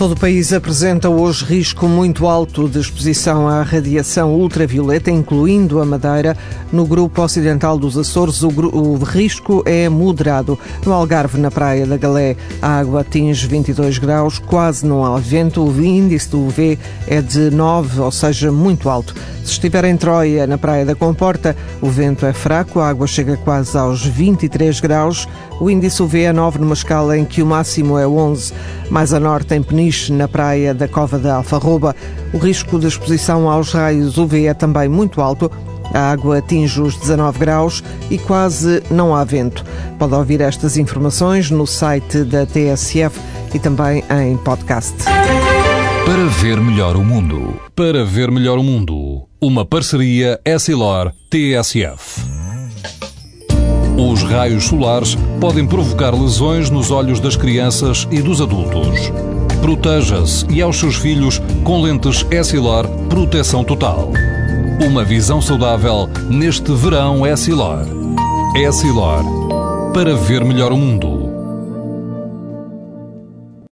Todo o país apresenta hoje risco muito alto de exposição à radiação ultravioleta, incluindo a Madeira. No grupo ocidental dos Açores, o, o, risco é moderado. No Algarve, na praia da Galé, a água atinge 22 graus, quase não há vento. O índice do UV é de 9, ou seja, muito alto. Se estiver em Troia, na praia da Comporta, o vento é fraco, a água chega quase aos 23 graus. O índice UV é 9 numa escala em que o máximo é 11. Mais a norte, em Na praia da Cova da Alfarroba, o risco de exposição aos raios UV é também muito alto. A água atinge os 19 graus e quase não há vento. Pode ouvir estas informações no site da TSF e também em podcast. Para ver melhor o mundo. Para ver melhor o mundo. Uma parceria Essilor-TSF. Os raios solares podem provocar lesões nos olhos das crianças e dos adultos. Proteja-se e aos seus filhos com lentes Essilor Proteção Total. Uma visão saudável neste verão Essilor. Essilor. Para ver melhor o mundo.